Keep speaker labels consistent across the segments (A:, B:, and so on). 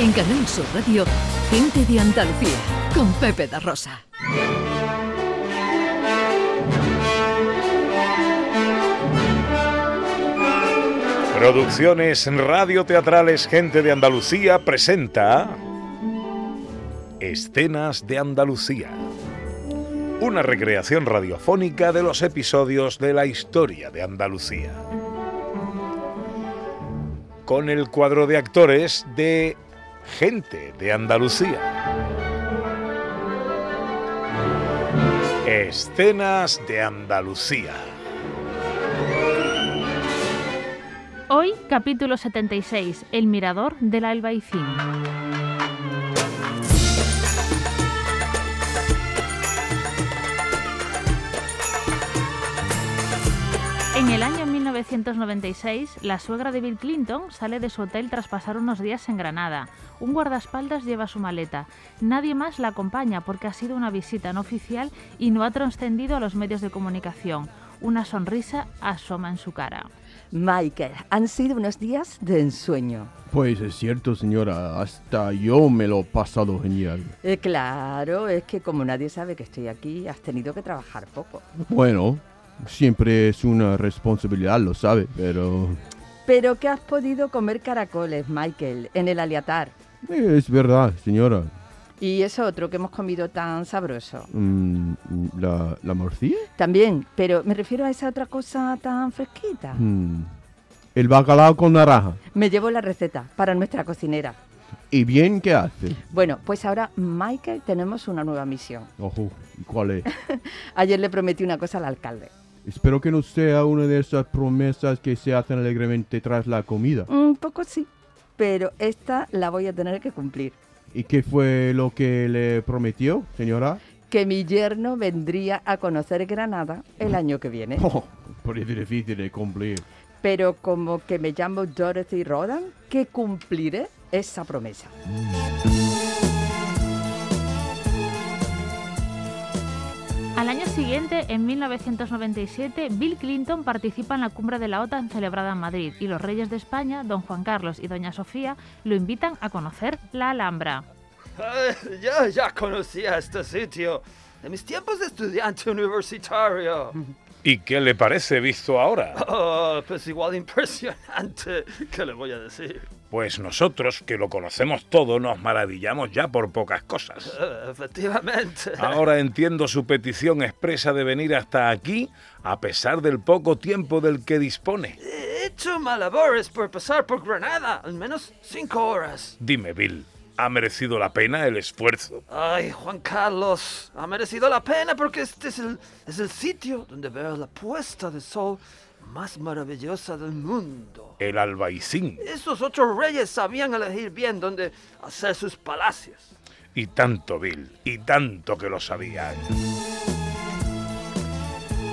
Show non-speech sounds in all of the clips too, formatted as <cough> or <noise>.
A: En Canal Sur Radio, Gente de Andalucía, con Pepe da Rosa.
B: Producciones Radio Teatrales Gente de Andalucía presenta Escenas de Andalucía. Una recreación radiofónica de los episodios de la historia de Andalucía. Con el cuadro de actores de Gente de Andalucía. Escenas de Andalucía.
C: Hoy, capítulo 76, El Mirador del Albaicín. En el año 1996, la suegra de Bill Clinton sale de su hotel tras pasar unos días en Granada. Un guardaespaldas lleva su maleta. Nadie más la acompaña porque ha sido una visita no oficial y no ha trascendido a los medios de comunicación. Una sonrisa asoma en su cara.
D: Michael, han sido unos días de ensueño.
E: Pues es cierto, señora, hasta yo me lo he pasado genial.
D: Eh, claro, es que como nadie sabe que estoy aquí, has tenido que trabajar poco.
E: Bueno, siempre es una responsabilidad, lo sabe, pero...
D: Pero que has podido comer caracoles, Michael, en el aliatar.
E: Es verdad, señora.
D: Y eso otro que hemos comido tan sabroso.
E: Mm, ¿La, la morcilla?
D: También, pero me refiero a esa otra cosa tan fresquita.
E: Mm, El bacalao con naranja.
D: Me llevo la receta para nuestra cocinera.
E: ¿Y bien qué hace?
D: Bueno, pues ahora, Michael, tenemos una nueva misión.
E: Ojo, ¿y cuál es? <laughs>
D: Ayer le prometí una cosa al alcalde.
E: Espero que no sea una de esas promesas que se hacen alegremente tras la comida.
D: Un poco sí, pero esta la voy a tener que cumplir.
E: ¿Y qué fue lo que le prometió, señora?
D: Que mi yerno vendría a conocer Granada el año que viene. <laughs>
E: Oh, parece difícil de cumplir.
D: Pero como que me llamo Dorothy Rodan, que cumpliré esa promesa.
C: Al siguiente, en 1997, Bill Clinton participa en la cumbre de la OTAN celebrada en Madrid y los reyes de España, don Juan Carlos y doña Sofía, lo invitan a conocer la Alhambra.
F: Eh, yo ya conocía este sitio de mis tiempos de estudiante universitario. <laughs>
B: ¿Y qué le parece visto ahora?
F: Oh, pues igual de impresionante. <laughs> ¿Qué le voy a decir?
B: Pues nosotros, que lo conocemos todo, nos maravillamos ya por pocas cosas.
F: Eh, efectivamente.
B: Ahora <laughs> entiendo su petición expresa de venir hasta aquí, a pesar del poco tiempo del que dispone.
F: He hecho malabores por pasar por Granada, al menos cinco horas.
B: Dime, Bill, ¿ha merecido la pena el esfuerzo?
F: Ay, Juan Carlos, ha merecido la pena porque este es el, es el sitio donde veo la puesta de sol más maravillosa del mundo.
B: El albaicín.
F: Esos ocho reyes sabían elegir bien dónde hacer sus palacios.
B: Y tanto, Bill, y tanto que lo sabían.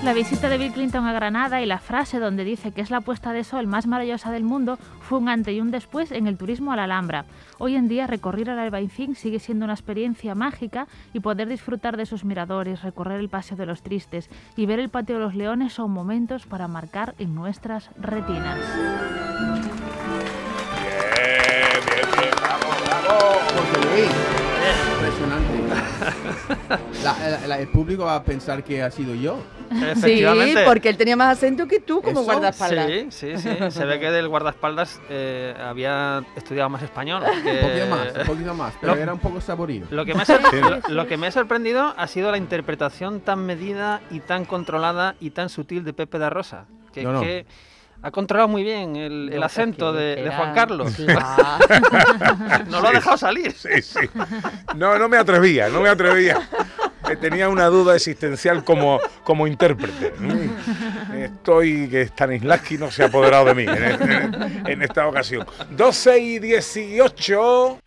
C: La visita de Bill Clinton a Granada y la frase donde dice que es la puesta de sol más maravillosa del mundo fue un antes y un después en el turismo a la Alhambra. Hoy en día recorrer el Albaicín sigue siendo una experiencia mágica y poder disfrutar de sus miradores, recorrer el Paseo de los Tristes y ver el Patio de los Leones son momentos para marcar en nuestras retinas. <laughs>
E: La- la- la- el público va a pensar que ha sido yo.
D: Sí, porque él tenía más acento que tú como
E: ¿Eso?
D: guardaespaldas.
F: Sí, sí, sí. Se ve que del guardaespaldas eh, había estudiado más español.
E: Un
F: que-
E: poquito más, un poquito más, pero
F: lo-
E: era un poco saborío.
F: Lo que, me ha lo, lo que me ha sorprendido ha sido la interpretación tan medida y tan controlada y tan sutil de Pepe da Rosa. Que,
E: No, no.
F: que ha controlado muy bien el, el acento de, de Juan Carlos.
D: Claro. <laughs>
F: No lo ha dejado salir.
B: Sí, sí. No, no me atrevía, no me atrevía. Tenía una duda existencial como, como intérprete. Estoy que Stanislavski no se ha apoderado de mí en, en- en esta ocasión. 12 y 18.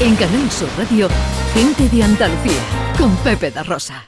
A: En Canal Sur Radio, Gente de Andalucía, con Pepe da Rosa.